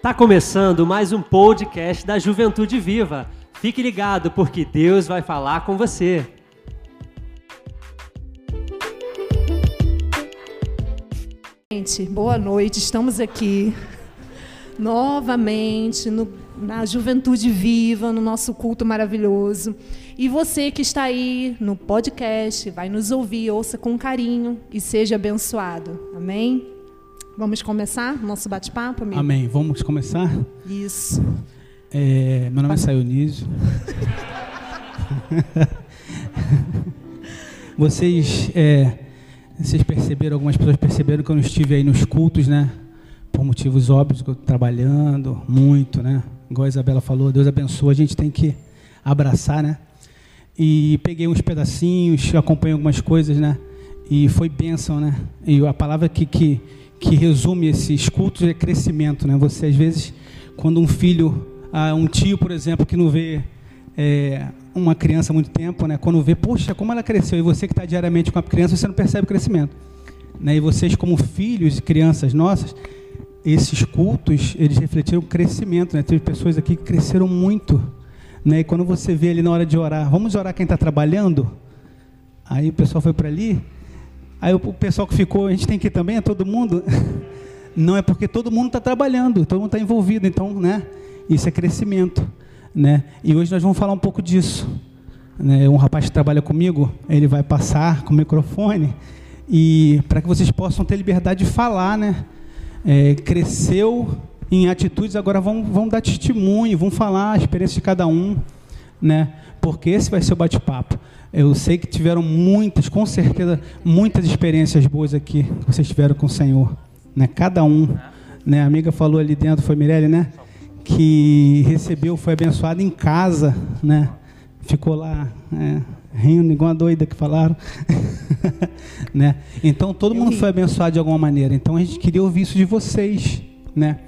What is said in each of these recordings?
Tá começando mais um podcast da Juventude Viva. Fique ligado porque Deus vai falar com você. Gente, boa noite. Estamos aqui novamente no, na Juventude Viva, no nosso culto maravilhoso. E você que está aí no podcast, vai nos ouvir, ouça com carinho e seja abençoado. Amém? Vamos começar nosso bate-papo, amigo? Amém. Vamos começar? Isso. É, meu nome é Saionísio. vocês, é, vocês perceberam, algumas pessoas perceberam que eu não estive aí nos cultos, né? Por motivos óbvios, que eu trabalhando muito, né? Igual a Isabela falou, Deus abençoa, a gente tem que abraçar, né? E peguei uns pedacinhos, acompanhei algumas coisas, né? E foi bênção, né? E a palavra que, que que resume esses cultos é crescimento, né? Você às vezes, quando um filho, ah, um tio, por exemplo, que não vê é, uma criança há muito tempo, né? Quando vê, poxa, como ela cresceu, e você que está diariamente com a criança, você não percebe o crescimento, né? E vocês como filhos e crianças nossas, esses cultos, eles refletiram o crescimento, né? Teve pessoas aqui que cresceram muito, né? E quando você vê ali na hora de orar, vamos orar quem está trabalhando? Aí o pessoal foi para ali, Aí o pessoal que ficou, a gente tem que ir também, é todo mundo? Não é porque todo mundo está trabalhando, todo mundo está envolvido, então, né? Isso é crescimento, né? E hoje nós vamos falar um pouco disso. Né? Um rapaz que trabalha comigo, ele vai passar com o microfone e para que vocês possam ter liberdade de falar, né? É, cresceu em atitudes, agora vão, vão dar testemunho, vão falar a experiência de cada um, né? Porque esse vai ser o bate-papo. Eu sei que tiveram muitas, com certeza, muitas experiências boas aqui que vocês tiveram com o Senhor. Né? Cada um. Né? A amiga falou ali dentro, foi Mirelle, né? Que recebeu, foi abençoado em casa, né? Ficou lá é, rindo, igual a doida que falaram. né? Então todo mundo foi abençoado de alguma maneira. Então a gente queria ouvir isso de vocês, né?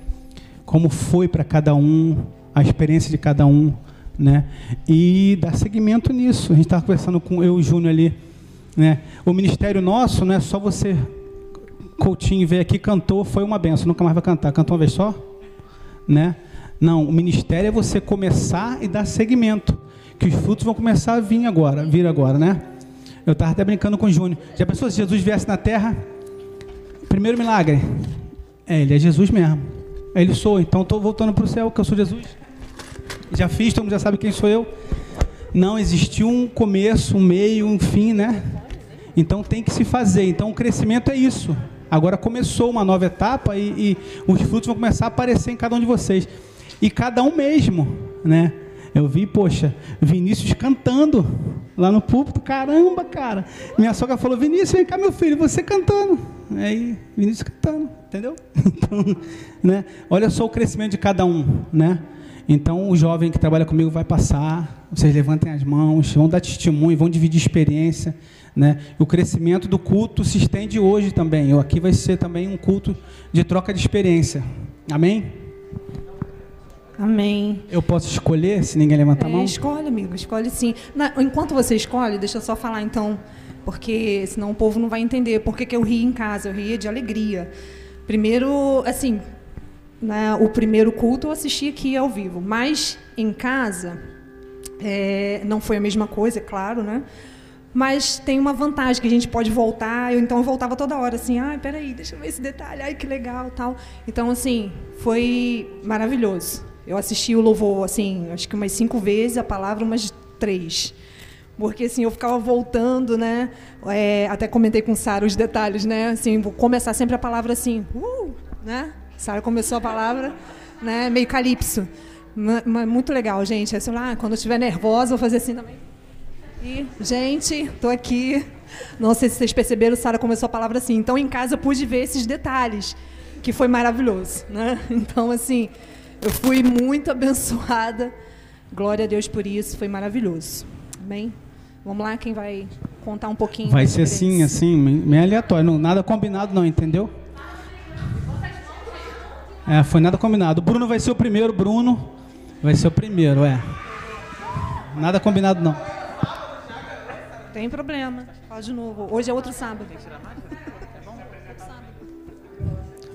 Como foi para cada um, a experiência de cada um né? E dar seguimento nisso. A gente estava conversando com eu e o Júnior ali, né? O ministério nosso não é só você Coutinho veio aqui cantou, foi uma benção, nunca mais vai cantar. Cantou uma vez só? Né? Não, o ministério é você começar e dar seguimento, que os frutos vão começar a vir agora, vir agora, né? Eu estava até brincando com o Júnior. Já pensou se Jesus viesse na terra? Primeiro milagre. É, ele é Jesus mesmo. Ele sou, então estou voltando para o céu, que eu sou Jesus já fiz, todo mundo já sabe quem sou eu. Não existiu um começo, um meio, um fim, né? Então tem que se fazer. Então o crescimento é isso. Agora começou uma nova etapa e, e os frutos vão começar a aparecer em cada um de vocês. E cada um mesmo, né? Eu vi, poxa, Vinícius cantando lá no púlpito, caramba, cara. Minha sogra falou, Vinícius, vem cá, meu filho, você cantando. Aí, Vinícius cantando, entendeu? Então, né? Olha só o crescimento de cada um, né? Então, o jovem que trabalha comigo vai passar, vocês levantem as mãos, vão dar testemunho, vão dividir experiência. Né? O crescimento do culto se estende hoje também. Aqui vai ser também um culto de troca de experiência. Amém? Amém. Eu posso escolher, se ninguém levantar a mão? Escolhe, amigo, escolhe sim. Na, enquanto você escolhe, deixa eu só falar então, porque senão o povo não vai entender por que, que eu ri em casa. Eu ria de alegria. Primeiro, assim, né, o primeiro culto eu assisti aqui ao vivo, mas em casa é, não foi a mesma coisa, é claro, né? Mas tem uma vantagem que a gente pode voltar. Eu então eu voltava toda hora assim, ai, peraí, deixa eu ver esse detalhe, ai que legal, tal. Então assim foi maravilhoso. Eu assisti o louvor assim, acho que umas cinco vezes, a palavra umas três porque assim eu ficava voltando, né? É, até comentei com Sara os detalhes, né? Assim, vou começar sempre a palavra assim, uh, né? Sara começou a palavra, né, meio calypso. Muito legal, gente. É, sei lá, quando eu estiver nervosa, vou fazer assim também. E, gente, estou aqui. Não sei se vocês perceberam, Sara começou a palavra assim. Então, em casa, eu pude ver esses detalhes, que foi maravilhoso. Né? Então, assim, eu fui muito abençoada. Glória a Deus por isso, foi maravilhoso. Amém? Vamos lá, quem vai contar um pouquinho? Vai ser assim, assim, meio aleatório. Não, nada combinado, não, entendeu? É, foi nada combinado. O Bruno vai ser o primeiro, Bruno vai ser o primeiro, é. Nada combinado não. Tem problema. Fala de novo. Hoje é outro sábado.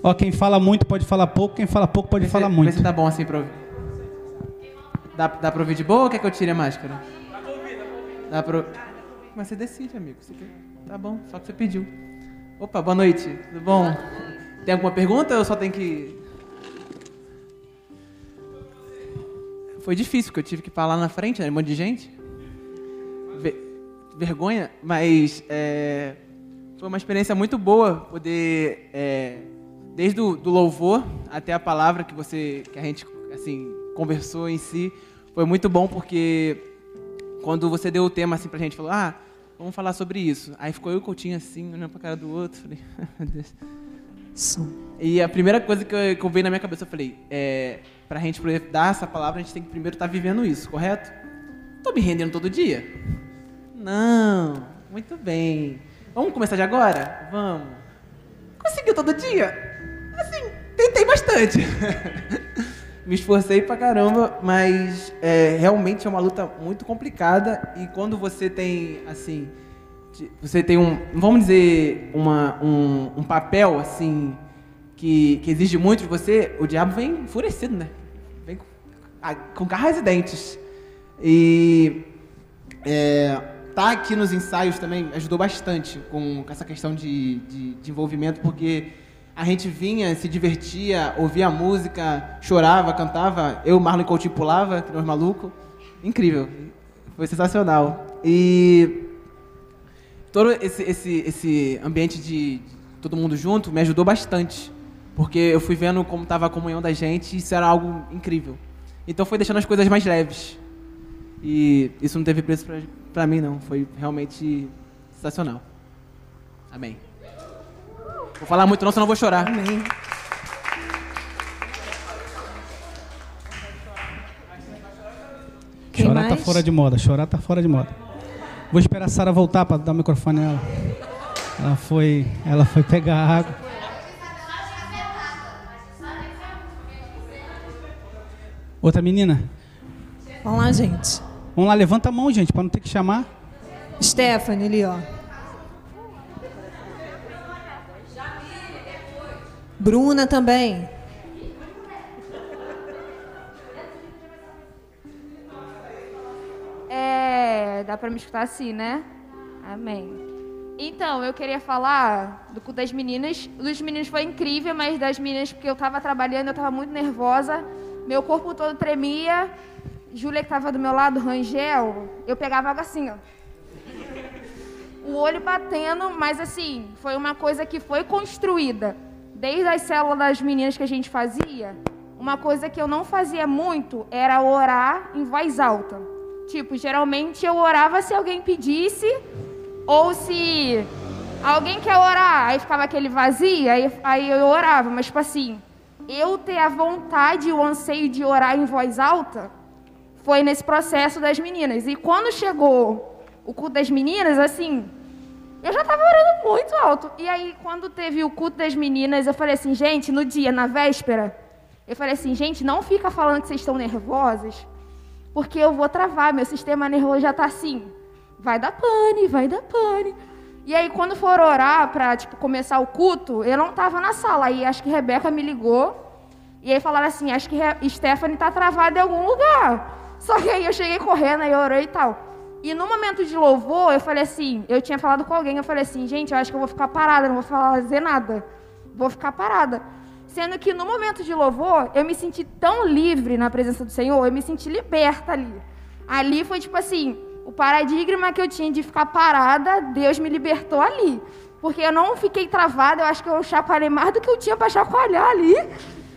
Ó, quem fala muito pode falar pouco, quem fala pouco pode Vê falar se, muito. Vê se tá bom assim pra ouvir. Dá, dá pra ouvir de boa ou quer que eu tire a máscara? Dá pra ouvir, dá pra ouvir. Dá pra... Mas você decide, amigo. Você quer... Tá bom, só que você pediu. Opa, boa noite. Tudo bom? Tem alguma pergunta ou eu só tenho que... Foi difícil, porque eu tive que falar na frente, né? Um monte de gente. Ve- Vergonha, mas é, foi uma experiência muito boa poder, é, desde o do louvor até a palavra que você, que a gente, assim, conversou em si, foi muito bom porque quando você deu o tema assim pra gente, falou, ah, vamos falar sobre isso. Aí ficou eu e o Coutinho assim, olhando pra cara do outro, falei, meu Deus. Som. E a primeira coisa que eu, que eu veio na minha cabeça, eu falei, é, pra gente poder dar essa palavra, a gente tem que primeiro estar vivendo isso, correto? Tô me rendendo todo dia? Não, muito bem. Vamos começar de agora? Vamos. Conseguiu todo dia? Assim, tentei bastante. me esforcei pra caramba, mas é, realmente é uma luta muito complicada e quando você tem, assim, você tem um, vamos dizer, uma, um, um papel, assim, que, que exige muito de você, o diabo vem enfurecido, né? Vem com, a- com garras e dentes. E é, tá aqui nos ensaios também ajudou bastante com, com essa questão de, de, de envolvimento, porque a gente vinha, se divertia, ouvia música, chorava, cantava. Eu, Marlon Coutinho, pulava, que nem os malucos. Incrível. Foi sensacional. E todo esse, esse, esse ambiente de todo mundo junto me ajudou bastante. Porque eu fui vendo como estava a comunhão da gente e isso era algo incrível. Então foi deixando as coisas mais leves. E isso não teve preço pra, pra mim, não. Foi realmente sensacional. Amém. Vou falar muito não, senão eu vou chorar. Amém. Quem Chorar tá fora de moda, chorar tá fora de moda. Vou esperar a Sara voltar para dar o microfone a ela. Ela foi, ela foi pegar água. Outra menina? Vamos lá, gente. Vamos lá, levanta a mão, gente, para não ter que chamar. Stephanie ali, ó. Bruna também. É, dá pra me escutar assim, né? Amém. Então, eu queria falar do das meninas. O dos meninos foi incrível, mas das meninas, porque eu tava trabalhando, eu tava muito nervosa. Meu corpo todo tremia. Júlia, que tava do meu lado, Rangel, eu pegava água assim, ó. O olho batendo, mas assim, foi uma coisa que foi construída. Desde as células das meninas que a gente fazia, uma coisa que eu não fazia muito era orar em voz alta. Tipo, geralmente eu orava se alguém pedisse, ou se alguém quer orar, aí ficava aquele vazio, aí, aí eu orava. Mas, tipo assim, eu ter a vontade e o anseio de orar em voz alta foi nesse processo das meninas. E quando chegou o culto das meninas, assim, eu já tava orando muito alto. E aí, quando teve o culto das meninas, eu falei assim, gente, no dia, na véspera, eu falei assim, gente, não fica falando que vocês estão nervosas, porque eu vou travar, meu sistema nervoso já tá assim, vai dar pane, vai dar pane. E aí, quando for orar pra, tipo, começar o culto, eu não tava na sala. Aí, acho que Rebeca me ligou. E aí falaram assim, acho que Re- Stephanie tá travada em algum lugar. Só que aí eu cheguei correndo, aí orei e tal. E no momento de louvor, eu falei assim, eu tinha falado com alguém, eu falei assim, gente, eu acho que eu vou ficar parada, não vou fazer nada. Vou ficar parada. Sendo que no momento de louvor, eu me senti tão livre na presença do Senhor, eu me senti liberta ali. Ali foi tipo assim, o paradigma que eu tinha de ficar parada, Deus me libertou ali. Porque eu não fiquei travada, eu acho que eu chacoalhei mais do que eu tinha para chacoalhar ali.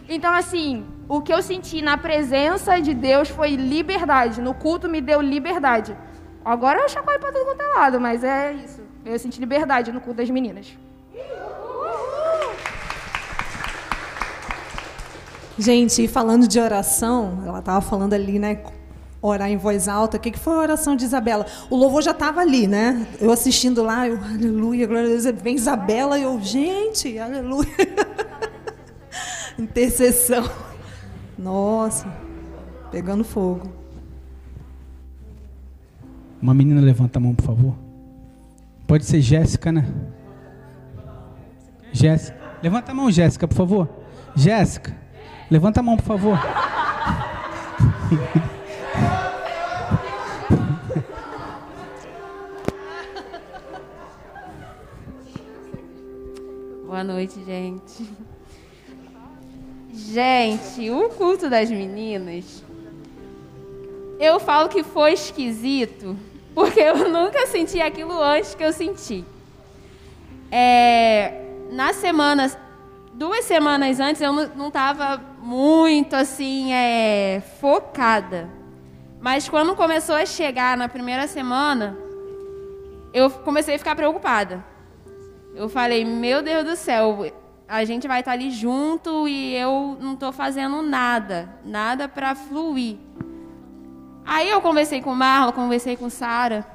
Então, assim, o que eu senti na presença de Deus foi liberdade. No culto me deu liberdade. Agora eu chacoalho para todo quanto é lado, mas é isso. Eu senti liberdade no culto das meninas. Gente, e falando de oração, ela estava falando ali, né? Orar em voz alta. O que, que foi a oração de Isabela? O louvor já estava ali, né? Eu assistindo lá, eu, aleluia, glória a Deus. Vem Isabela e eu, gente, aleluia. Intercessão. Nossa, pegando fogo. Uma menina levanta a mão, por favor. Pode ser Jéssica, né? Jéssica. Levanta a mão, Jéssica, por favor. Jéssica, levanta a mão, por favor. Boa noite, gente. Gente, o culto das meninas, eu falo que foi esquisito, porque eu nunca senti aquilo antes que eu senti. É, na semana, duas semanas antes, eu não estava muito assim, é, focada. Mas quando começou a chegar na primeira semana, eu comecei a ficar preocupada. Eu falei, meu Deus do céu, a gente vai estar ali junto e eu não estou fazendo nada, nada para fluir. Aí eu conversei com Marlon, conversei com Sara.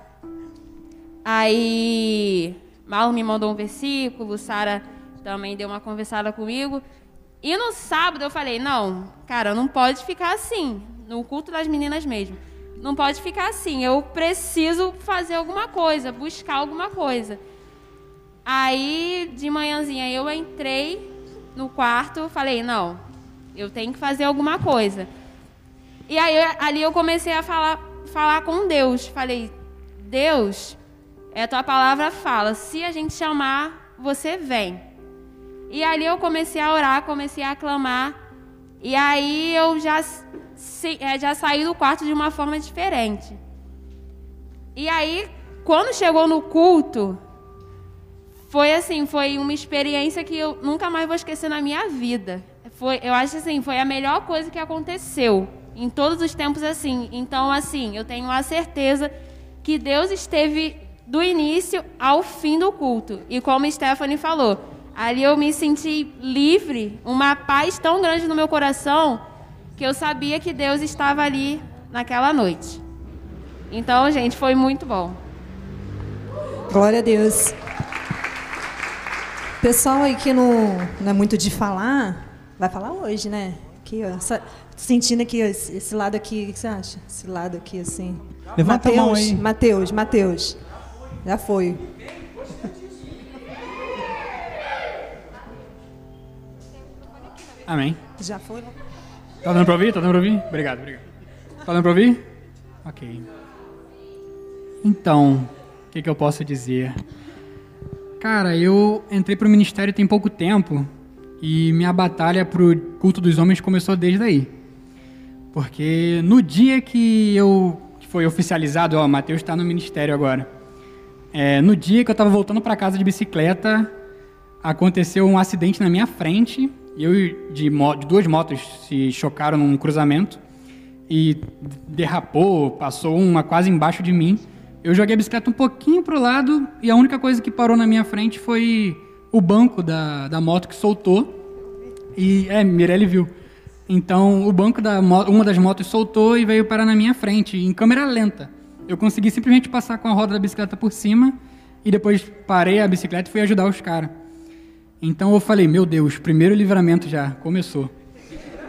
Aí Marlon me mandou um versículo, Sara também deu uma conversada comigo. E no sábado eu falei, não, cara, não pode ficar assim, no culto das meninas mesmo. Não pode ficar assim, eu preciso fazer alguma coisa, buscar alguma coisa. Aí, de manhãzinha, eu entrei no quarto, falei, não, eu tenho que fazer alguma coisa. E aí, ali eu comecei a falar, falar com Deus. Falei, Deus, é a tua palavra fala, se a gente chamar, você vem. E ali eu comecei a orar, comecei a clamar. E aí eu já, é, já saí do quarto de uma forma diferente. E aí, quando chegou no culto, foi assim, foi uma experiência que eu nunca mais vou esquecer na minha vida. Foi, eu acho assim, foi a melhor coisa que aconteceu em todos os tempos assim. Então, assim, eu tenho a certeza que Deus esteve do início ao fim do culto. E como Stephanie falou, ali eu me senti livre, uma paz tão grande no meu coração que eu sabia que Deus estava ali naquela noite. Então, gente, foi muito bom. Glória a Deus. Pessoal aí que não, não é muito de falar, vai falar hoje, né? Aqui, ó, sentindo aqui, ó, esse, esse, lado aqui, o que você acha? Esse lado aqui, assim. Levanta Mateus, a mão aí. Mateus, Mateus. Já foi. Amém. Já foi. Tá dando pra ouvir? Tá dando pra ouvir? Obrigado, obrigado. Tá dando pra ouvir? Ok. Então, o que, que eu posso dizer? Cara, eu entrei pro ministério tem pouco tempo e minha batalha pro culto dos homens começou desde aí. Porque no dia que eu que foi oficializado, ó, Mateus está no ministério agora. É, no dia que eu estava voltando para casa de bicicleta, aconteceu um acidente na minha frente. Eu de, de duas motos se chocaram num cruzamento e derrapou, passou uma quase embaixo de mim. Eu joguei a bicicleta um pouquinho pro lado e a única coisa que parou na minha frente foi o banco da, da moto que soltou. E, é, Mirelle viu. Então, o banco da uma das motos soltou e veio parar na minha frente, em câmera lenta. Eu consegui simplesmente passar com a roda da bicicleta por cima e depois parei a bicicleta e fui ajudar os caras. Então eu falei, meu Deus, primeiro livramento já, começou.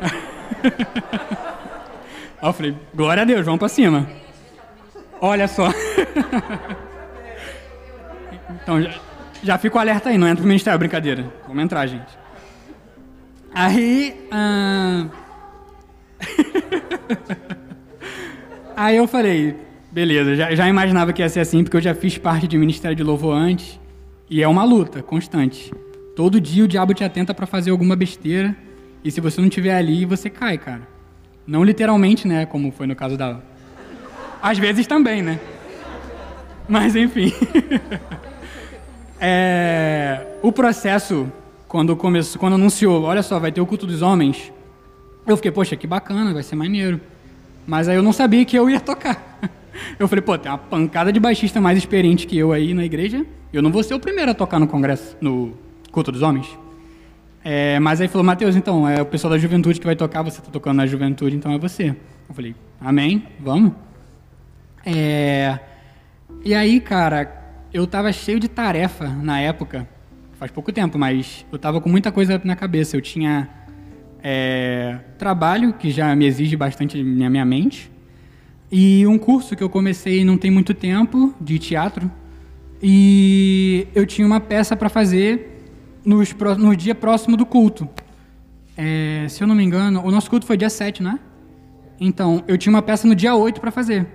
Aí eu falei, glória a Deus, vamos para cima. Olha só. então, já, já fico alerta aí, não entra no ministério, brincadeira. Vamos entrar, gente. Aí. Aí eu falei, beleza, já, já imaginava que ia ser assim, porque eu já fiz parte de ministério de louvor antes. E é uma luta constante. Todo dia o diabo te atenta para fazer alguma besteira. E se você não estiver ali, você cai, cara. Não literalmente, né? Como foi no caso da, às vezes também, né? Mas enfim. é, o processo, quando começou, quando anunciou, olha só, vai ter o culto dos homens, eu fiquei, poxa, que bacana, vai ser maneiro. Mas aí eu não sabia que eu ia tocar. Eu falei, pô, tem uma pancada de baixista mais experiente que eu aí na igreja. Eu não vou ser o primeiro a tocar no congresso, no culto dos homens. É, mas aí falou, Mateus, então, é o pessoal da juventude que vai tocar, você está tocando na juventude, então é você. Eu falei, amém, vamos. É... E aí, cara, eu tava cheio de tarefa na época, faz pouco tempo, mas eu tava com muita coisa na cabeça. Eu tinha é... trabalho, que já me exige bastante na minha mente, e um curso que eu comecei não tem muito tempo, de teatro, e eu tinha uma peça para fazer nos, no dia próximo do culto. É, se eu não me engano, o nosso culto foi dia 7, não é? Então, eu tinha uma peça no dia 8 para fazer.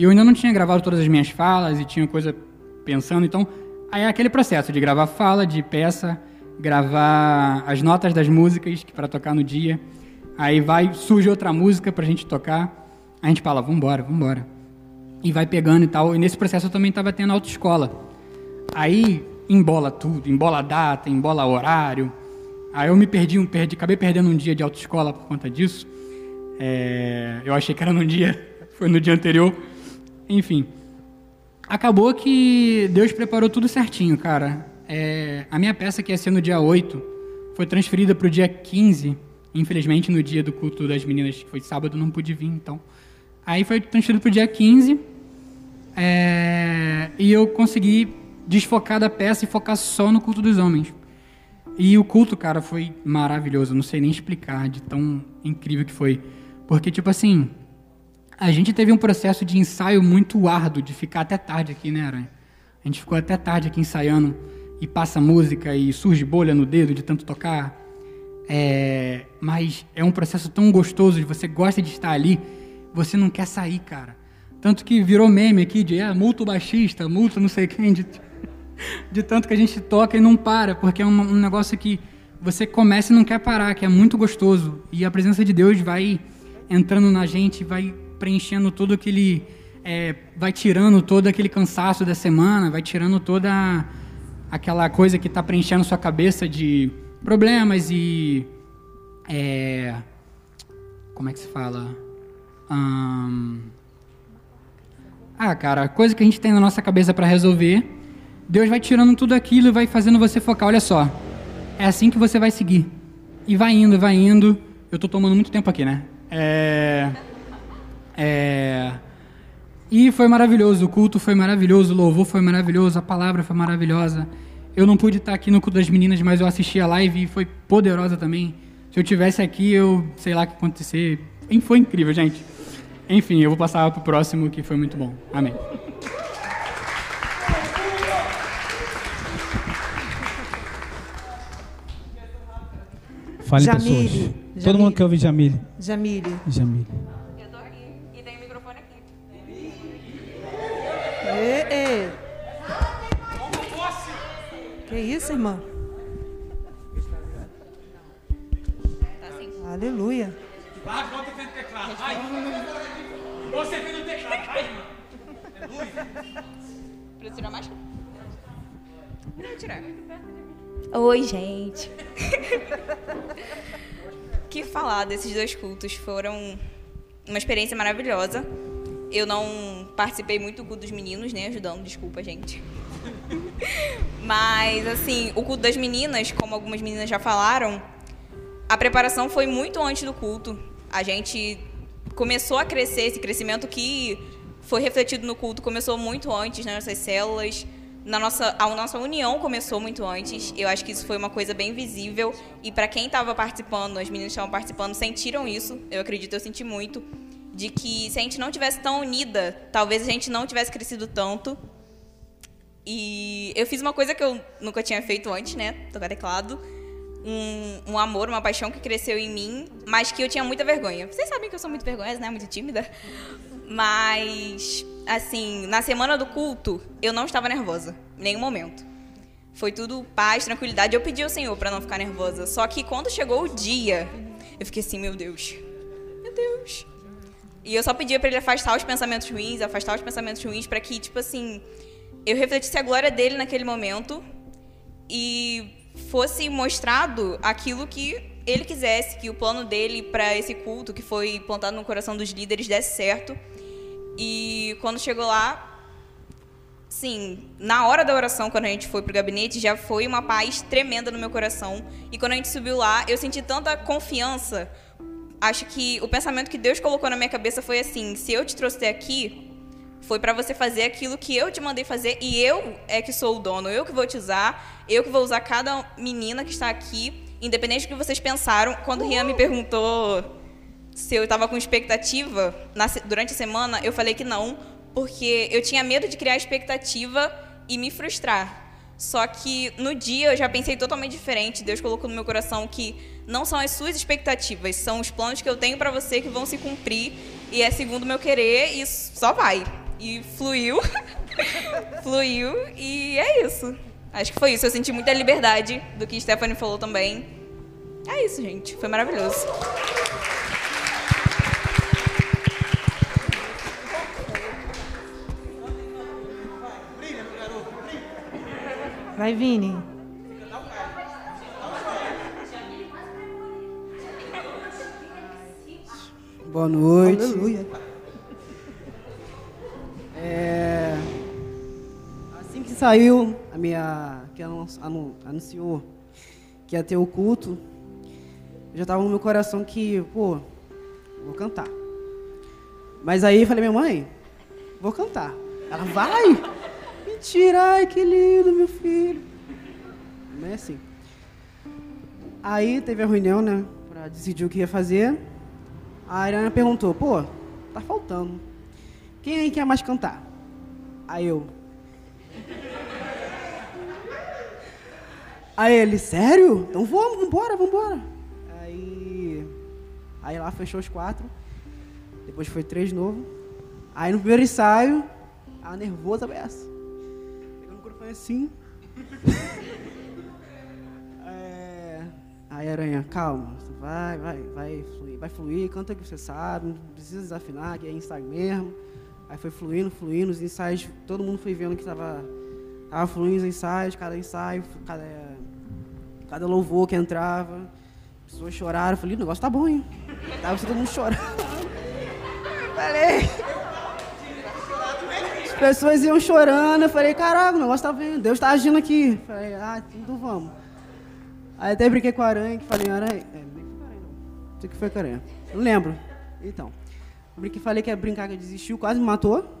E eu ainda não tinha gravado todas as minhas falas e tinha coisa pensando. Então, aí é aquele processo de gravar fala, de peça, gravar as notas das músicas para tocar no dia. Aí vai, surge outra música pra gente tocar. A gente fala, vambora, vambora. E vai pegando e tal. E nesse processo eu também estava tendo autoescola. Aí embola tudo, embola a data, embola horário. Aí eu me perdi, um, perdi, acabei perdendo um dia de autoescola por conta disso. É, eu achei que era no dia, foi no dia anterior. Enfim, acabou que Deus preparou tudo certinho, cara. É, a minha peça que ia ser no dia 8 foi transferida para o dia 15. Infelizmente, no dia do culto das meninas, que foi sábado, não pude vir, então. Aí foi transferido para o dia 15. é, e eu consegui desfocar da peça e focar só no culto dos homens. E o culto, cara, foi maravilhoso. Não sei nem explicar de tão incrível que foi. Porque, tipo assim, a gente teve um processo de ensaio muito árduo, de ficar até tarde aqui, né, Aranha? A gente ficou até tarde aqui ensaiando e passa música e surge bolha no dedo de tanto tocar. É, mas é um processo tão gostoso você gosta de estar ali, você não quer sair, cara. Tanto que virou meme aqui de é, multo baixista, multo não sei quem, de, de tanto que a gente toca e não para, porque é um, um negócio que você começa e não quer parar, que é muito gostoso. E a presença de Deus vai entrando na gente, vai preenchendo todo aquele. é, vai tirando todo aquele cansaço da semana, vai tirando toda aquela coisa que está preenchendo sua cabeça de problemas e. é, como é que se fala? Ah, cara, coisa que a gente tem na nossa cabeça para resolver. Deus vai tirando tudo aquilo e vai fazendo você focar. Olha só, é assim que você vai seguir. E vai indo, vai indo. Eu tô tomando muito tempo aqui, né? É. É. E foi maravilhoso, o culto foi maravilhoso, o louvor foi maravilhoso, a palavra foi maravilhosa. Eu não pude estar aqui no culto das meninas, mas eu assisti a live e foi poderosa também. Se eu tivesse aqui, eu sei lá o que acontecer. E Foi incrível, gente. Enfim, eu vou passar pro próximo que foi muito bom. Amém. Fale, Jamile, pessoas. Todo Jamile. mundo quer ouvir Jamile. Jamile. Jamile. Microfone aqui. Ê, ê. Que isso, irmã? Aleluia. Pra tirar mais? Não, tirar. Oi, gente. que falar desses dois cultos foram uma experiência maravilhosa. Eu não participei muito do culto dos meninos, né? Ajudando, desculpa, gente. Mas, assim, o culto das meninas, como algumas meninas já falaram, a preparação foi muito antes do culto. A gente começou a crescer, esse crescimento que foi refletido no culto começou muito antes nas nossas células. Na nossa, a nossa união começou muito antes. Eu acho que isso foi uma coisa bem visível. E para quem estava participando, as meninas que estavam participando, sentiram isso. Eu acredito, eu senti muito. De que se a gente não tivesse tão unida, talvez a gente não tivesse crescido tanto. E eu fiz uma coisa que eu nunca tinha feito antes, né? Tocar teclado. Um, um amor, uma paixão que cresceu em mim, mas que eu tinha muita vergonha. Vocês sabem que eu sou muito vergonhosa, né? Muito tímida. Mas, assim, na semana do culto, eu não estava nervosa. Em nenhum momento. Foi tudo paz, tranquilidade. Eu pedi ao Senhor para não ficar nervosa. Só que quando chegou o dia, eu fiquei assim, meu Deus. Meu Deus. E eu só pedia para ele afastar os pensamentos ruins, afastar os pensamentos ruins, para que, tipo assim, eu refletisse a glória dele naquele momento e fosse mostrado aquilo que ele quisesse, que o plano dele para esse culto que foi plantado no coração dos líderes desse certo. E quando chegou lá, sim, na hora da oração, quando a gente foi pro gabinete, já foi uma paz tremenda no meu coração. E quando a gente subiu lá, eu senti tanta confiança. Acho que o pensamento que Deus colocou na minha cabeça foi assim: se eu te trouxe aqui, foi para você fazer aquilo que eu te mandei fazer e eu é que sou o dono, eu que vou te usar, eu que vou usar cada menina que está aqui, independente do que vocês pensaram. Quando Rian me perguntou se eu estava com expectativa na durante a semana, eu falei que não, porque eu tinha medo de criar expectativa e me frustrar. Só que no dia eu já pensei totalmente diferente. Deus colocou no meu coração que não são as suas expectativas, são os planos que eu tenho para você que vão se cumprir e é segundo o meu querer e só vai. E fluiu. fluiu e é isso. Acho que foi isso. Eu senti muita liberdade do que Stephanie falou também. É isso, gente. Foi maravilhoso. Vai, Vini. Boa noite. Aleluia. É, assim que saiu a minha que anun- anu- anunciou que ia ter o culto, já tava no meu coração que, pô, vou cantar. Mas aí eu falei, minha mãe, vou cantar. Ela vai. Mentira, ai que lindo, meu filho. Não é assim. Aí teve a reunião, né, pra decidir o que ia fazer. A Ariana perguntou, pô, tá faltando. Quem aí quer mais cantar? Aí eu. Aí ele, sério? Então vamos, vambora, vambora. Aí. Aí lá fechou os quatro. Depois foi três de novo. Aí no primeiro ensaio, a nervosa beça. Assim. É, Aí aranha, calma, vai, vai, vai fluir, vai fluir, canta que você sabe, não precisa desafinar, que é ensaio mesmo. Aí foi fluindo, fluindo, os ensaios, todo mundo foi vendo que tava, tava fluindo os ensaios, cada ensaio, cada, cada louvor que entrava, as pessoas choraram, eu falei, o negócio tá bom, hein? Tava todo mundo chorando. Falei. As pessoas iam chorando, eu falei, caraca, o negócio tá vendo, Deus tá agindo aqui. Falei, ah, então vamos. Aí até brinquei com a aranha, que falei, aranha. É, nem foi aranha, não. Sei que foi aranha. Não lembro. Então. Eu brinquei, falei que ia brincar, que desistiu, quase me matou.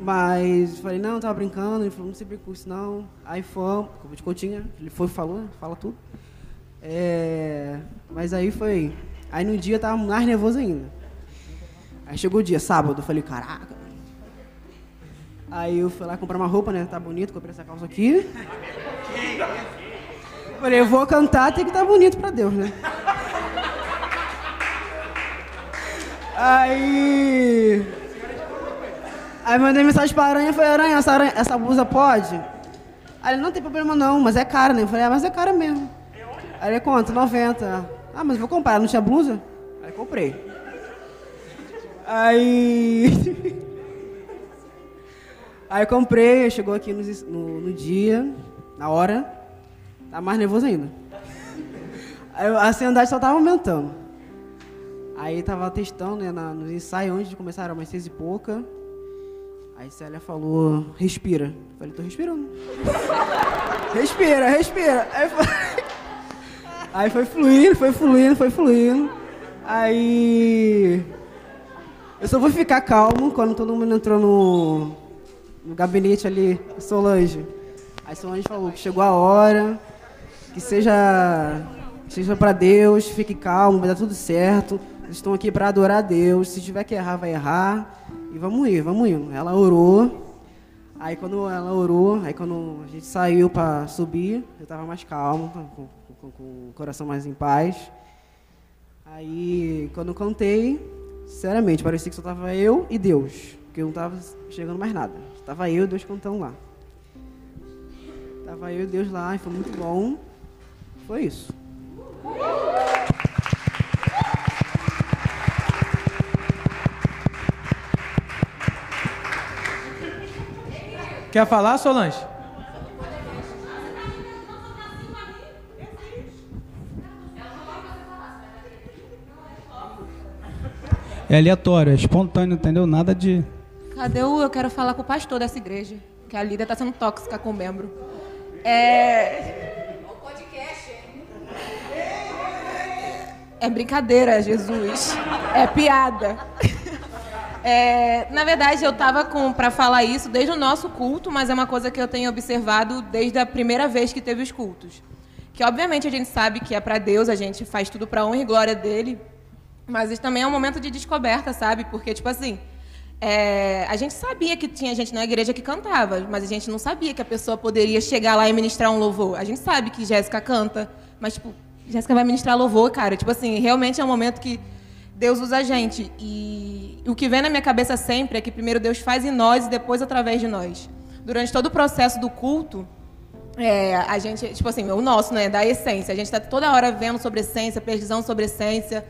Mas falei, não, tava brincando. Ele falou, não se brinca com isso não. Aí fomos, como de Coutinho, ele foi falou, fala tudo. É, mas aí foi. Aí no dia eu tava mais nervoso ainda. Aí chegou o dia, sábado, eu falei, caraca. Aí eu fui lá comprar uma roupa, né? Tá bonito, comprei essa calça aqui. Falei, eu vou cantar, tem que estar bonito pra Deus, né? Aí. Aí mandei mensagem pra Aranha, falei, Aranha, essa, aranha, essa blusa pode? Aí ele, não tem problema não, mas é cara, né? Eu falei, ah, mas é cara mesmo. Aí ele, quanto? 90. Ah, mas vou comprar, não tinha blusa? Aí comprei. Aí. Aí eu comprei, chegou aqui no, no, no dia, na hora, tá mais nervoso ainda. Aí a ansiedade só tava aumentando. Aí tava testando, né, nos ensaios antes de começar, era umas seis e pouca. Aí Célia falou, respira. Eu falei, tô respirando. respira, respira. Aí foi... Aí foi fluindo, foi fluindo, foi fluindo. Aí. Eu só vou ficar calmo quando todo mundo entrou no, no gabinete ali, Solange. Aí Solange falou que chegou a hora, que seja, seja para Deus, fique calmo, vai dar tudo certo. Eles estão aqui para adorar a Deus. Se tiver que errar, vai errar. E vamos ir, vamos indo. Ela orou. Aí quando ela orou, aí quando a gente saiu para subir, eu tava mais calmo, com, com, com o coração mais em paz. Aí quando eu cantei, sinceramente, parecia que só tava eu e Deus, porque eu não tava chegando mais nada. Tava eu e Deus cantando lá. Tava eu e Deus lá e foi muito bom. Foi isso. Quer falar, Solange? É aleatório, é espontâneo, entendeu? Nada de. Cadê o. Eu quero falar com o pastor dessa igreja, que a líder está sendo tóxica com o membro. É. É brincadeira, Jesus. É piada. É, na verdade, eu estava para falar isso desde o nosso culto, mas é uma coisa que eu tenho observado desde a primeira vez que teve os cultos. Que obviamente a gente sabe que é para Deus, a gente faz tudo para honra e glória dele, mas isso também é um momento de descoberta, sabe? Porque tipo assim, é, a gente sabia que tinha gente na igreja que cantava, mas a gente não sabia que a pessoa poderia chegar lá e ministrar um louvor. A gente sabe que Jéssica canta, mas, tipo, Jéssica vai ministrar louvor, cara. Tipo assim, realmente é um momento que Deus usa a gente. E o que vem na minha cabeça sempre é que primeiro Deus faz em nós e depois através de nós. Durante todo o processo do culto, é, a gente, tipo assim, o nosso, né, da essência. A gente está toda hora vendo sobre essência, pesquisando sobre essência.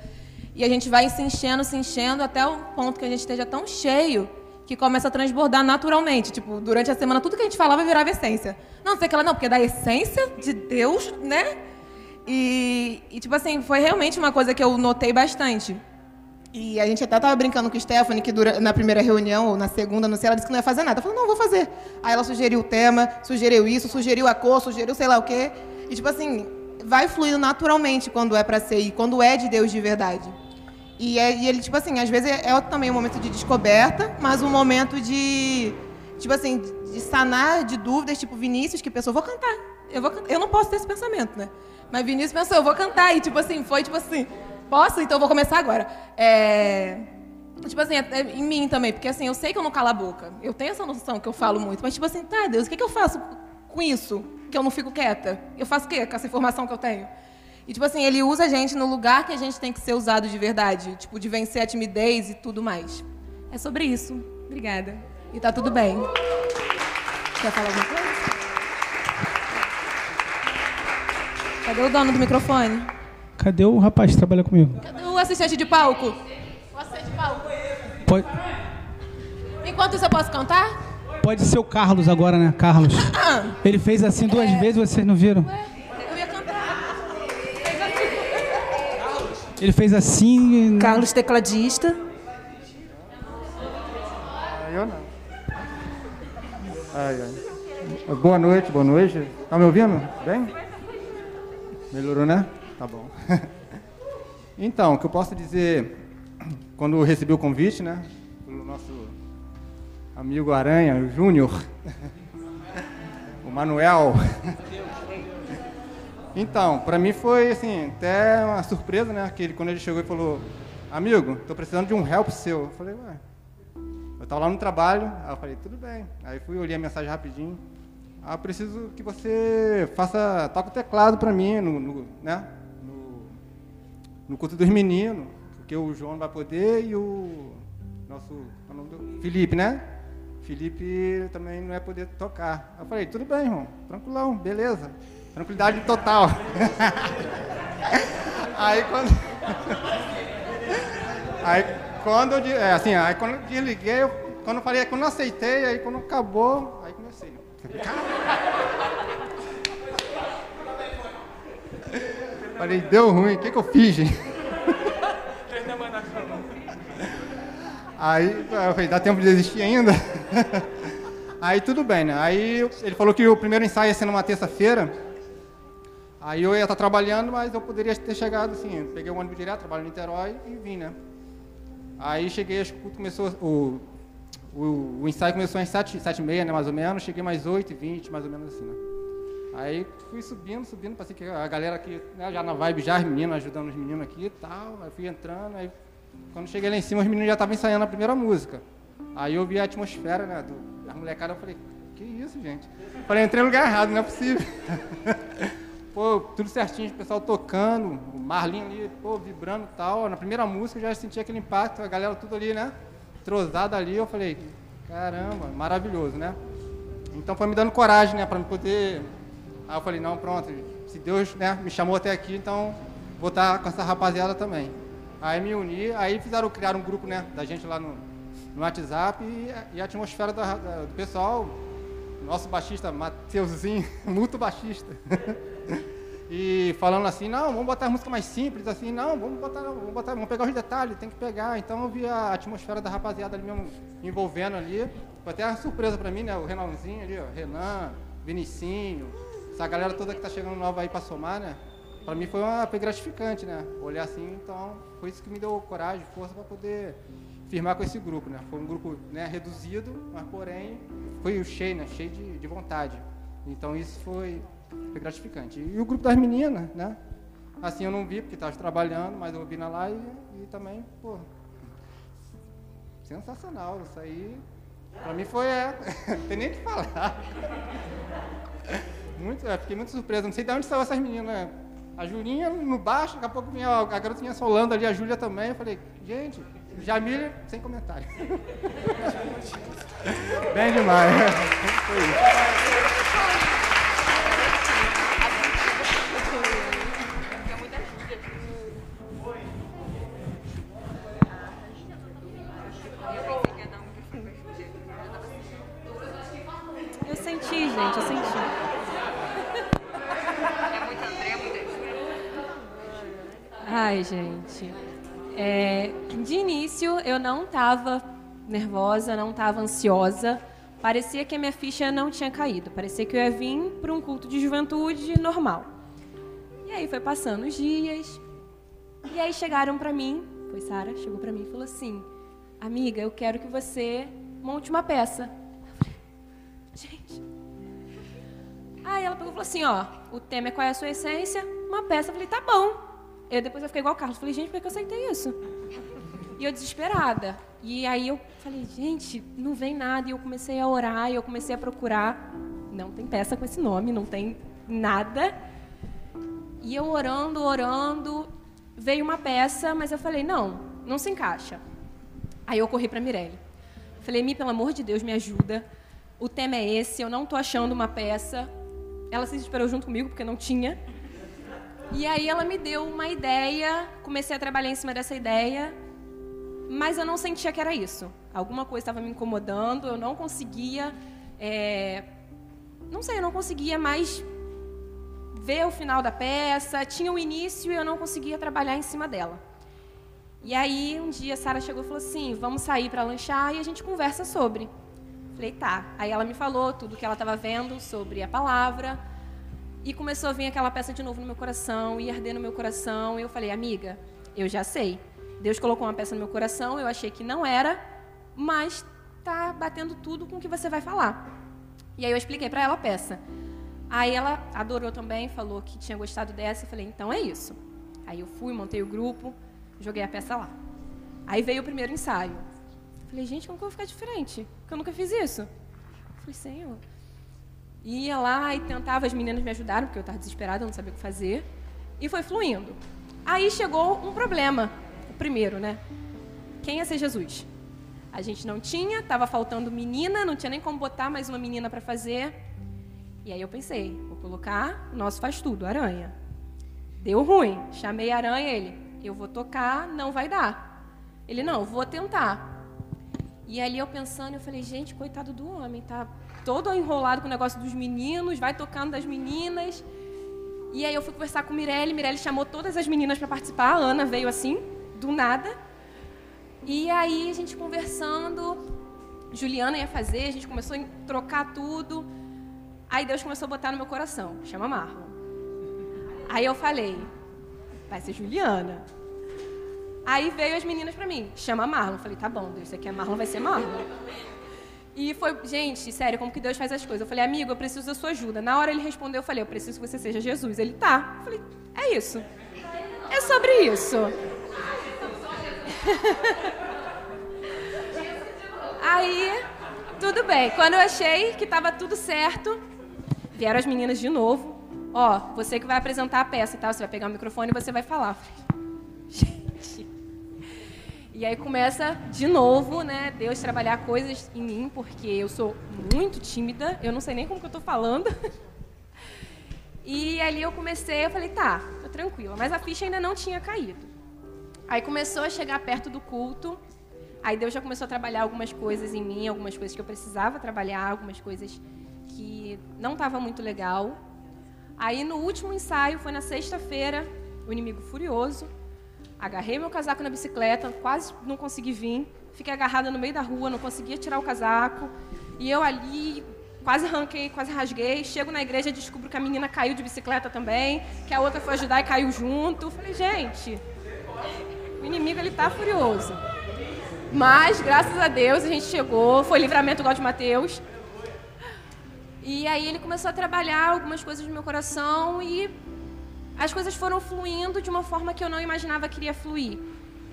E a gente vai se enchendo, se enchendo, até o ponto que a gente esteja tão cheio que começa a transbordar naturalmente. Tipo, durante a semana, tudo que a gente falava virava essência. Não, sei que ela não, porque é da essência de Deus, né? E, e, tipo assim, foi realmente uma coisa que eu notei bastante. E a gente até estava brincando com a Stephanie, que na primeira reunião, ou na segunda, não sei, ela disse que não ia fazer nada. Eu falei, não, vou fazer. Aí ela sugeriu o tema, sugeriu isso, sugeriu a cor, sugeriu sei lá o quê. E, tipo assim, vai fluindo naturalmente quando é para ser, e quando é de Deus de verdade. E, é, e ele, tipo assim, às vezes é, é também um momento de descoberta, mas um momento de, tipo assim, de sanar de dúvidas, tipo Vinícius, que pensou, vou cantar. Eu, vou, eu não posso ter esse pensamento, né? Mas Vinícius pensou, eu vou cantar. E, tipo assim, foi, tipo assim, Posso? Então eu vou começar agora. É... Tipo assim, é em mim também, porque assim, eu sei que eu não calo a boca. Eu tenho essa noção que eu falo muito, mas tipo assim, tá, Deus, o que, que eu faço com isso? Que eu não fico quieta? Eu faço o quê com essa informação que eu tenho? E tipo assim, ele usa a gente no lugar que a gente tem que ser usado de verdade, tipo, de vencer a timidez e tudo mais. É sobre isso. Obrigada. E tá tudo bem. Quer falar alguma coisa? Cadê o dono do microfone? Cadê o rapaz que trabalha comigo? Cadê o assistente de palco? O assistente de palco. Pode, Enquanto isso, eu posso cantar? pode ser o Carlos agora, né? Carlos. Ele fez assim duas vezes, vocês não viram? Eu ia cantar. Ele fez assim. Carlos, tecladista. Eu não. Ai, ai. Boa noite, boa noite. Tá me ouvindo? Bem? Melhorou, né? Tá bom. Então, o que eu posso dizer, quando eu recebi o convite, né, do nosso amigo Aranha, o Júnior, o Manuel. Então, para mim foi assim, até uma surpresa, né, que ele, quando ele chegou e falou, amigo, tô precisando de um help seu. Eu falei, ué, eu estava lá no trabalho, aí eu falei, tudo bem. Aí fui, olhei a mensagem rapidinho. Ah, preciso que você faça, toque o teclado para mim, no, no, né? no culto dos meninos, porque o João vai poder e o nosso é o nome do- Felipe, né? Felipe também não vai poder tocar. Eu falei, tudo bem, irmão, tranquilão, beleza. Tranquilidade total. aí quando. aí quando eu, é, assim, aí quando eu desliguei, eu, quando eu falei, quando eu aceitei, aí quando acabou, aí comecei. Falei, deu ruim, o que, que eu fiz, gente? Aí eu falei, dá tempo de desistir ainda? Aí tudo bem, né? Aí ele falou que o primeiro ensaio ia ser numa terça-feira. Aí eu ia estar trabalhando, mas eu poderia ter chegado assim. Peguei o ônibus direto, trabalho em Niterói e vim, né? Aí cheguei, acho que começou. O, o, o ensaio começou às 7, sete e meia, né, mais ou menos. Cheguei mais 8 e 20, mais ou menos assim, né? Aí fui subindo, subindo, passei que a galera aqui, né, já na vibe, já os meninos, ajudando os meninos aqui e tal. Aí fui entrando, aí quando cheguei lá em cima, os meninos já estavam ensaiando a primeira música. Aí eu vi a atmosfera, né, do, da molecada, eu falei, que isso, gente? Falei, entrei no lugar errado, não é possível. pô, tudo certinho, o pessoal tocando, o Marlinho ali, pô, vibrando e tal. Na primeira música eu já senti aquele impacto, a galera tudo ali, né, trozada ali, eu falei, caramba, maravilhoso, né? Então foi me dando coragem, né, para me poder Aí eu falei, não, pronto, se Deus né, me chamou até aqui, então vou estar com essa rapaziada também. Aí me uni, aí fizeram criar um grupo né, da gente lá no, no WhatsApp e, e a atmosfera da- da- do pessoal, nosso baixista, Mateuzinho, muito baixista. E falando assim, não, vamos botar música mais simples, assim, não, vamos botar, vamos botar, vamos pegar os detalhes, tem que pegar. Então eu vi a atmosfera da rapaziada ali mesmo envolvendo ali. Foi até uma surpresa pra mim, né? O Renanzinho ali, ó, Renan, Vinicinho, essa galera toda que tá chegando nova aí pra somar, né? Pra mim foi, uma, foi gratificante, né? Olhar assim, então foi isso que me deu coragem, força pra poder firmar com esse grupo, né? Foi um grupo né, reduzido, mas porém foi cheio, né? Cheio de, de vontade. Então isso foi, foi gratificante. E o grupo das meninas, né? Assim eu não vi porque estava trabalhando, mas eu vi na live e também, pô, sensacional. Isso aí, pra mim foi. É, tem nem o que falar. Muito, é, fiquei muito surpreso. Não sei de onde saiu essas meninas. A Julinha no baixo, daqui a pouco vinha a garotinha solando ali, a Júlia também. Eu falei, gente, Jamile, sem comentário. Bem demais. Foi isso. Ai, gente. É, de início, eu não estava nervosa, não estava ansiosa. Parecia que a minha ficha não tinha caído. Parecia que eu ia vir para um culto de juventude normal. E aí foi passando os dias. E aí chegaram para mim, foi Sara, chegou para mim e falou assim: "Amiga, eu quero que você monte uma peça". Eu falei: "Gente, Aí ela pegou e falou assim, ó, o tema é qual é a sua essência? Uma peça. Eu falei, tá bom. Eu depois eu fiquei igual o Carlos. Falei, gente, por que eu aceitei isso? E eu desesperada. E aí eu falei, gente, não vem nada. E eu comecei a orar, e eu comecei a procurar. Não tem peça com esse nome, não tem nada. E eu orando, orando, veio uma peça, mas eu falei, não, não se encaixa. Aí eu corri para Mirelle. Falei, Mi, pelo amor de Deus, me ajuda. O tema é esse, eu não tô achando uma peça. Ela se desesperou junto comigo, porque não tinha. E aí ela me deu uma ideia, comecei a trabalhar em cima dessa ideia, mas eu não sentia que era isso. Alguma coisa estava me incomodando, eu não conseguia. é, Não sei, eu não conseguia mais ver o final da peça. Tinha o início e eu não conseguia trabalhar em cima dela. E aí um dia a Sara chegou e falou assim: vamos sair para lanchar e a gente conversa sobre. Falei, tá. Aí ela me falou tudo que ela estava vendo sobre a palavra. E começou a vir aquela peça de novo no meu coração, e arder no meu coração. E eu falei, amiga, eu já sei. Deus colocou uma peça no meu coração, eu achei que não era, mas tá batendo tudo com o que você vai falar. E aí eu expliquei para ela a peça. Aí ela adorou também, falou que tinha gostado dessa. Eu falei, então é isso. Aí eu fui, montei o grupo, joguei a peça lá. Aí veio o primeiro ensaio. Falei, gente, como que eu vou ficar diferente? Porque eu nunca fiz isso. Falei, Senhor. Ia lá e tentava, as meninas me ajudaram, porque eu estava desesperada, eu não sabia o que fazer. E foi fluindo. Aí chegou um problema. O primeiro, né? Quem ia ser Jesus? A gente não tinha, estava faltando menina, não tinha nem como botar mais uma menina para fazer. E aí eu pensei, vou colocar o nosso faz tudo, aranha. Deu ruim. Chamei a aranha, ele, eu vou tocar, não vai dar. Ele, não, vou tentar. E ali eu pensando, eu falei, gente, coitado do homem, tá todo enrolado com o negócio dos meninos, vai tocando das meninas. E aí eu fui conversar com Mirelle, Mirelle chamou todas as meninas para participar, a Ana veio assim, do nada. E aí a gente conversando, Juliana ia fazer, a gente começou a trocar tudo. Aí Deus começou a botar no meu coração, chama Marlon. Aí eu falei, vai ser Juliana. Aí veio as meninas pra mim, chama Marlon. Falei, tá bom, Deus, isso aqui é Marlon, vai ser Marlon. E foi, gente, sério, como que Deus faz as coisas. Eu falei, amigo, eu preciso da sua ajuda. Na hora ele respondeu, eu falei, eu preciso que você seja Jesus. Ele, tá. Eu falei, é isso. É sobre isso. Aí, tudo bem. Quando eu achei que estava tudo certo, vieram as meninas de novo. Ó, você que vai apresentar a peça, tá? Você vai pegar o microfone e você vai falar. Gente. E aí começa de novo, né? Deus trabalhar coisas em mim, porque eu sou muito tímida, eu não sei nem como que eu tô falando. E ali eu comecei, eu falei, tá, tô tranquila, mas a ficha ainda não tinha caído. Aí começou a chegar perto do culto, aí Deus já começou a trabalhar algumas coisas em mim, algumas coisas que eu precisava trabalhar, algumas coisas que não estava muito legal. Aí no último ensaio, foi na sexta-feira, o inimigo furioso, agarrei meu casaco na bicicleta, quase não consegui vir, fiquei agarrada no meio da rua, não conseguia tirar o casaco, e eu ali quase arranquei, quase rasguei. Chego na igreja descubro que a menina caiu de bicicleta também, que a outra foi ajudar e caiu junto. Falei, gente, o inimigo ele tá furioso. Mas, graças a Deus, a gente chegou, foi livramento igual de Mateus. E aí ele começou a trabalhar algumas coisas no meu coração e as coisas foram fluindo de uma forma que eu não imaginava que iria fluir.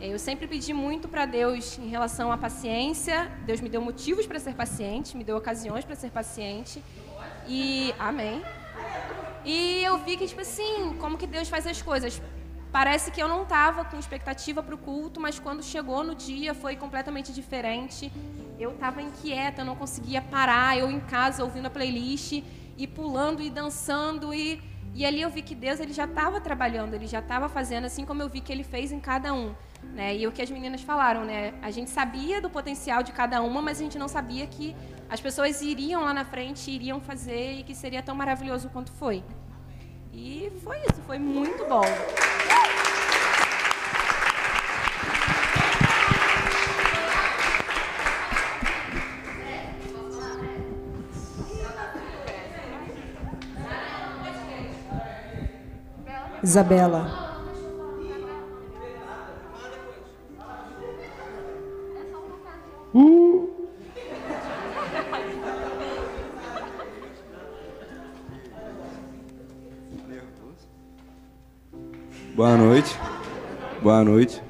É, Eu sempre pedi muito para Deus em relação à paciência. Deus me deu motivos para ser paciente, me deu ocasiões para ser paciente. E amém. E eu vi que tipo assim, como que Deus faz as coisas. Parece que eu não estava com expectativa para o culto, mas quando chegou no dia foi completamente diferente. Eu estava inquieta, eu não conseguia parar. Eu em casa ouvindo a playlist e pulando e dançando e e ali eu vi que Deus ele já estava trabalhando, ele já estava fazendo assim como eu vi que ele fez em cada um. Né? E o que as meninas falaram, né? A gente sabia do potencial de cada uma, mas a gente não sabia que as pessoas iriam lá na frente, iriam fazer e que seria tão maravilhoso quanto foi. E foi isso, foi muito bom. Isabela. Boa noite. Boa noite.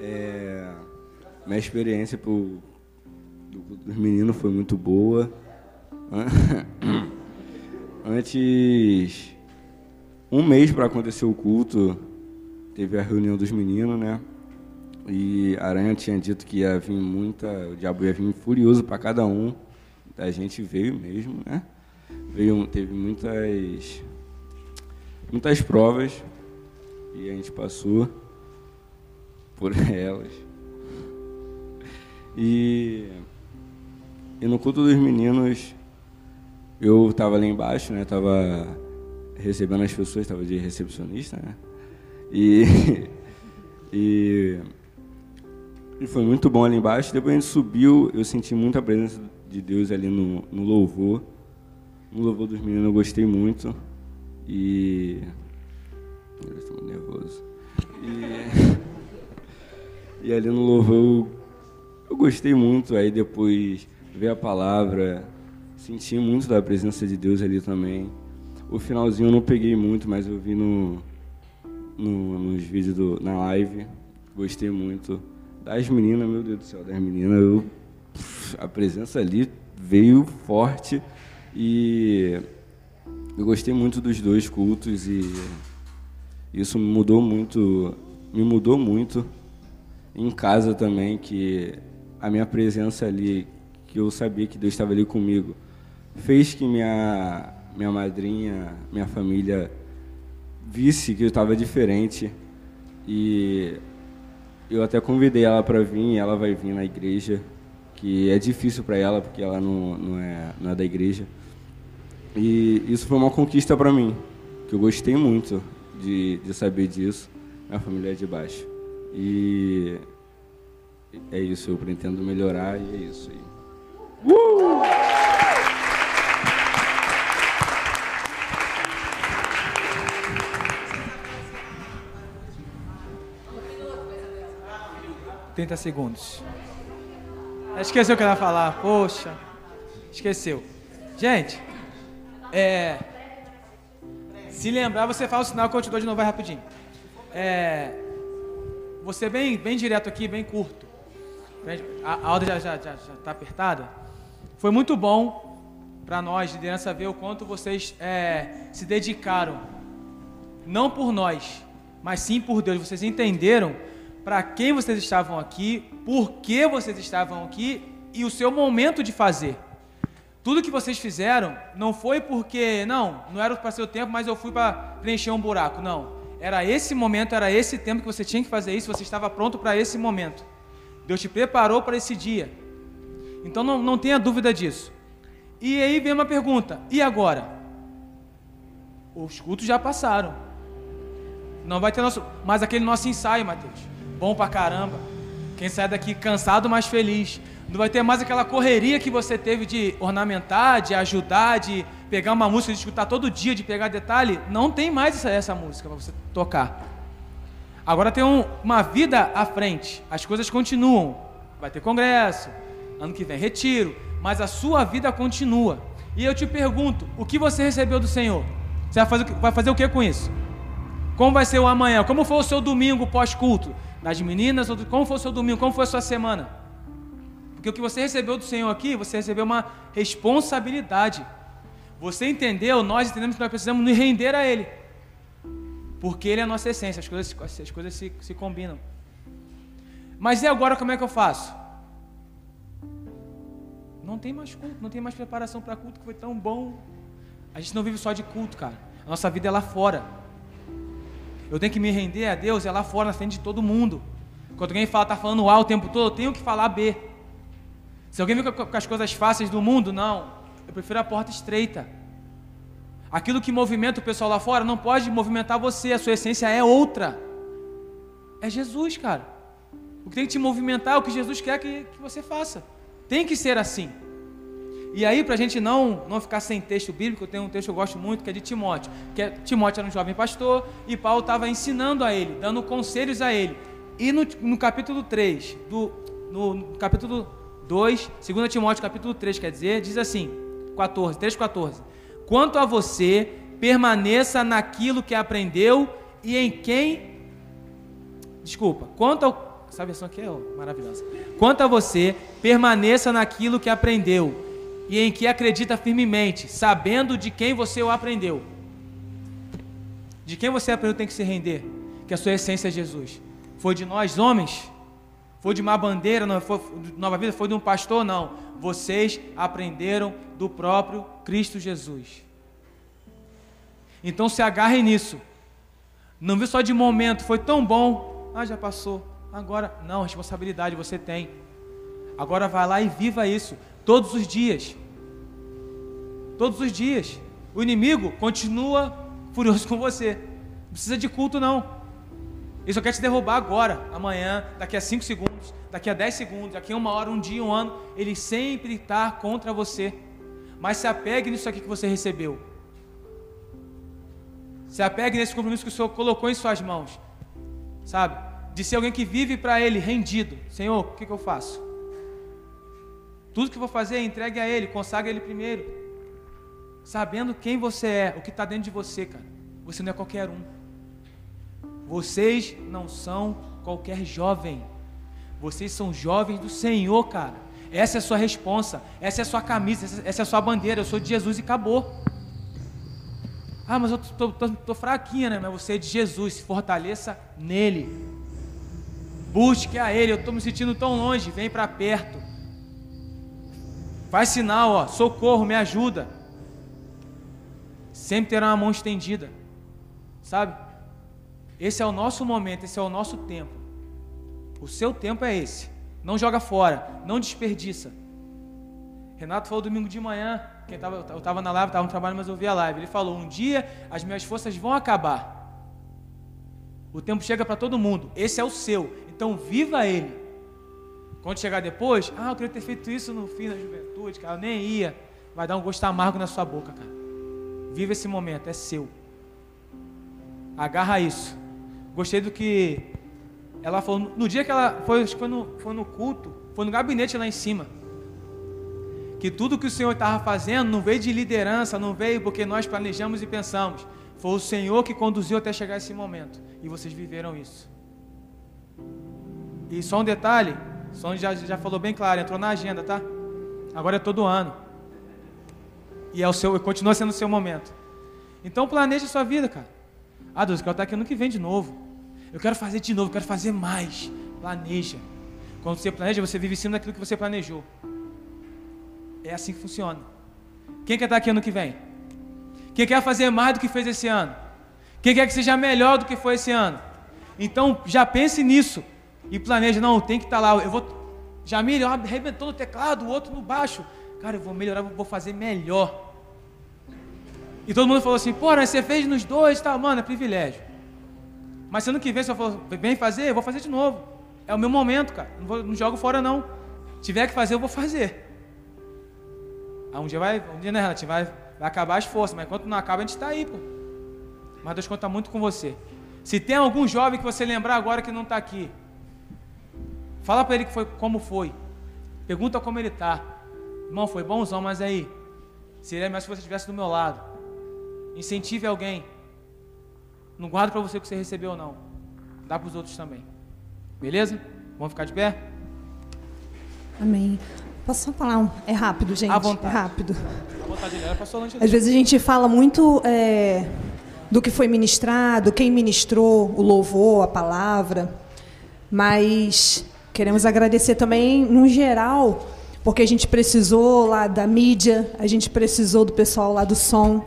É, minha experiência pro, do, dos meninos foi muito boa. An- Antes, um mês para acontecer o culto, teve a reunião dos meninos, né? E Aranha tinha dito que ia vir muita, o diabo ia vir furioso para cada um. A gente veio mesmo, né? Veio, teve muitas, muitas provas e a gente passou por elas. E, e no culto dos meninos, eu estava lá embaixo, né? Tava recebendo as pessoas, estava de recepcionista, né? E, e, e foi muito bom ali embaixo. Depois a gente subiu, eu senti muita presença de Deus ali no, no louvor. No louvor dos meninos eu gostei muito. E. Eu estou nervoso. E, e ali no louvor eu, eu gostei muito. Aí depois ver a palavra, senti muito da presença de Deus ali também. O finalzinho eu não peguei muito, mas eu vi no, no, nos vídeos do, na live. Gostei muito. Das meninas, meu Deus do céu, das meninas, eu, a presença ali veio forte e eu gostei muito dos dois cultos e isso mudou muito, me mudou muito em casa também, que a minha presença ali, que eu sabia que Deus estava ali comigo, fez que minha, minha madrinha, minha família visse que eu estava diferente e eu até convidei ela para vir, ela vai vir na igreja, que é difícil para ela porque ela não, não, é, não é da igreja. E isso foi uma conquista para mim, que eu gostei muito de, de saber disso. Minha família é de baixo. E é isso, eu pretendo melhorar e é isso aí. Uh! 30 segundos. Esqueceu o que ela ia falar. Poxa. Esqueceu. Gente, é. Se lembrar, você fala o sinal que eu te dou de novo vai rapidinho. É. Você bem, bem direto aqui, bem curto. A, aula já, já, já, já tá apertada. Foi muito bom para nós, liderança, ver o quanto vocês é, se dedicaram. Não por nós, mas sim por Deus. Vocês entenderam para quem vocês estavam aqui, por que vocês estavam aqui e o seu momento de fazer. Tudo que vocês fizeram não foi porque, não, não era para ser o tempo, mas eu fui para preencher um buraco. Não. Era esse momento, era esse tempo que você tinha que fazer isso, você estava pronto para esse momento. Deus te preparou para esse dia. Então não, não tenha dúvida disso. E aí vem uma pergunta: e agora? Os cultos já passaram. Não vai ter nosso, mais aquele nosso ensaio, Mateus. Bom pra caramba. Quem sai daqui cansado, mas feliz. Não vai ter mais aquela correria que você teve de ornamentar, de ajudar, de pegar uma música, de escutar todo dia, de pegar detalhe. Não tem mais essa, essa música para você tocar. Agora tem um- uma vida à frente. As coisas continuam. Vai ter congresso, ano que vem retiro, mas a sua vida continua. E eu te pergunto, o que você recebeu do Senhor? Você vai fazer, vai fazer o que com isso? Como vai ser o amanhã? Como foi o seu domingo pós-culto? Das meninas? Como foi o seu domingo? Como foi a sua semana? Porque o que você recebeu do Senhor aqui, você recebeu uma responsabilidade. Você entendeu, nós entendemos que nós precisamos nos render a Ele. Porque Ele é a nossa essência, as coisas, as coisas se, se combinam. Mas e agora como é que eu faço? Não tem mais culto, não tem mais preparação para culto que foi tão bom. A gente não vive só de culto, cara. A nossa vida é lá fora. Eu tenho que me render a Deus, é lá fora, na frente de todo mundo. Quando alguém fala, tá falando A o tempo todo, eu tenho que falar B. Se alguém vem com as coisas fáceis do mundo, não. Eu prefiro a porta estreita. Aquilo que movimenta o pessoal lá fora não pode movimentar você, a sua essência é outra. É Jesus, cara. O que tem que te movimentar é o que Jesus quer que, que você faça. Tem que ser assim. E aí, para a gente não, não ficar sem texto bíblico, tem um texto que eu gosto muito, que é de Timóteo. Que é, Timóteo era um jovem pastor e Paulo estava ensinando a ele, dando conselhos a ele. E no, no capítulo 3, do, no, no capítulo 2, 2 Timóteo capítulo 3, quer dizer, diz assim, 14, 3, 14. Quanto a você, permaneça naquilo que aprendeu e em quem Desculpa. Quanto ao. Essa versão aqui é maravilhosa. Quanto a você, permaneça naquilo que aprendeu e em que acredita firmemente, sabendo de quem você o aprendeu. De quem você aprendeu tem que se render, que a sua essência é Jesus. Foi de nós homens? Foi de uma bandeira, não foi de Nova Vida, foi de um pastor, não. Vocês aprenderam do próprio Cristo Jesus. Então se agarrem nisso. Não viu só de momento, foi tão bom. Ah, já passou. Agora, não, responsabilidade você tem. Agora vai lá e viva isso todos os dias. Todos os dias. O inimigo continua furioso com você. Não precisa de culto, não. Ele só quer te derrubar agora, amanhã, daqui a 5 segundos, daqui a 10 segundos, daqui a uma hora, um dia, um ano. Ele sempre está contra você. Mas se apegue nisso aqui que você recebeu. Se apegue nesse compromisso que o Senhor colocou em suas mãos. Sabe? De ser alguém que vive para Ele, rendido. Senhor, o que, que eu faço? Tudo que vou fazer, entregue a Ele, consagre a Ele primeiro. Sabendo quem você é, o que está dentro de você, cara. Você não é qualquer um. Vocês não são qualquer jovem. Vocês são jovens do Senhor, cara. Essa é a sua responsa, essa é a sua camisa, essa é a sua bandeira. Eu sou de Jesus e acabou. Ah, mas eu tô, tô, tô fraquinha, né? Mas você é de Jesus, se fortaleça nele. Busque a Ele. Eu estou me sentindo tão longe, vem para perto. Faz sinal, ó, socorro, me ajuda. Sempre terá uma mão estendida, sabe? Esse é o nosso momento, esse é o nosso tempo. O seu tempo é esse. Não joga fora, não desperdiça. Renato falou domingo de manhã, quem tava, eu estava na live, estava no trabalho, mas eu vi a live. Ele falou: Um dia as minhas forças vão acabar. O tempo chega para todo mundo. Esse é o seu. Então viva ele. Quando chegar depois, ah, eu queria ter feito isso no fim da juventude, cara, eu nem ia. Vai dar um gosto amargo na sua boca, cara. Viva esse momento, é seu. Agarra isso. Gostei do que ela falou. No dia que ela foi, foi no, foi no culto, foi no gabinete lá em cima. Que tudo que o Senhor estava fazendo não veio de liderança, não veio porque nós planejamos e pensamos. Foi o Senhor que conduziu até chegar esse momento. E vocês viveram isso. E só um detalhe, só já, já falou bem claro, entrou na agenda, tá? Agora é todo ano. E é o seu, continua sendo o seu momento. Então planeje a sua vida, cara. Ah, Deus, eu quero estar aqui ano que vem de novo. Eu quero fazer de novo, eu quero fazer mais. Planeja. Quando você planeja, você vive em cima daquilo que você planejou. É assim que funciona. Quem quer estar aqui ano que vem? Quem quer fazer mais do que fez esse ano? Quem quer que seja melhor do que foi esse ano? Então, já pense nisso. E planeja, não, tem que estar lá. Eu vou. Jamil, arrebentou no teclado, o outro no baixo. Cara, eu vou melhorar, eu vou fazer melhor. E todo mundo falou assim, pô, mas você fez nos dois, tá? Mano, é privilégio. Mas se ano que vem você for, vem fazer, eu vou fazer de novo. É o meu momento, cara. Não, vou, não jogo fora, não. Se tiver que fazer, eu vou fazer. Aí um dia vai, um dia, né, Renato? Vai, vai acabar as forças, mas enquanto não acaba, a gente está aí, pô. Mas Deus conta muito com você. Se tem algum jovem que você lembrar agora que não está aqui, fala para ele que foi como foi. Pergunta como ele está. Irmão, foi bonzão, mas aí, seria melhor se você estivesse do meu lado. Incentive alguém. Não guarda para você o que você recebeu ou não. Dá para os outros também. Beleza? Vamos ficar de pé? Amém. Posso só falar um? É rápido, gente. À vontade. É rápido. À vontade, ali. Às vezes a gente fala muito é, do que foi ministrado, quem ministrou o louvor, a palavra, mas queremos agradecer também, no geral, porque a gente precisou lá da mídia, a gente precisou do pessoal lá do som,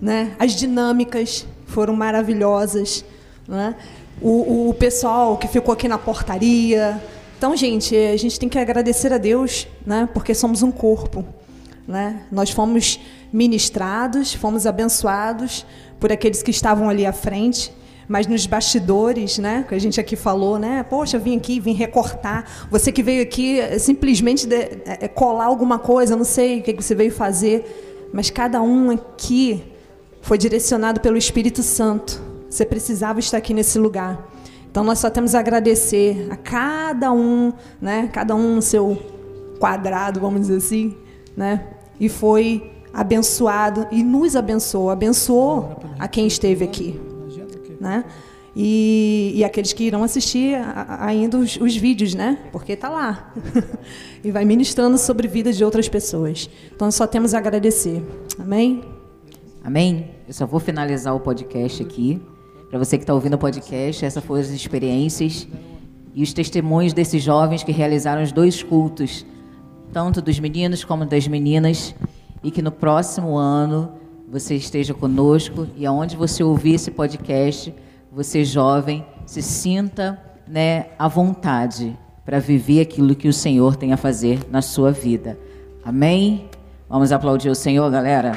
né? As dinâmicas foram maravilhosas, né? O, o pessoal que ficou aqui na portaria. Então, gente, a gente tem que agradecer a Deus, né? Porque somos um corpo, né? Nós fomos ministrados, fomos abençoados por aqueles que estavam ali à frente, mas nos bastidores, né, que a gente aqui falou, né, poxa, vim aqui, vim recortar. Você que veio aqui é, simplesmente de, é, colar alguma coisa, não sei o que você veio fazer, mas cada um aqui foi direcionado pelo Espírito Santo. Você precisava estar aqui nesse lugar. Então nós só temos a agradecer a cada um, né, cada um no seu quadrado, vamos dizer assim, né, e foi abençoado e nos abençoou, abençoou a quem esteve aqui, né? E, e aqueles que irão assistir ainda os, os vídeos, né? Porque está lá. e vai ministrando sobre a vida de outras pessoas. Então só temos a agradecer. Amém? Amém? Eu só vou finalizar o podcast aqui. Para você que está ouvindo o podcast, essas foram as experiências e os testemunhos desses jovens que realizaram os dois cultos, tanto dos meninos como das meninas e que no próximo ano você esteja conosco e aonde você ouvir esse podcast, você jovem, se sinta né, à vontade para viver aquilo que o Senhor tem a fazer na sua vida. Amém? Vamos aplaudir o Senhor, galera?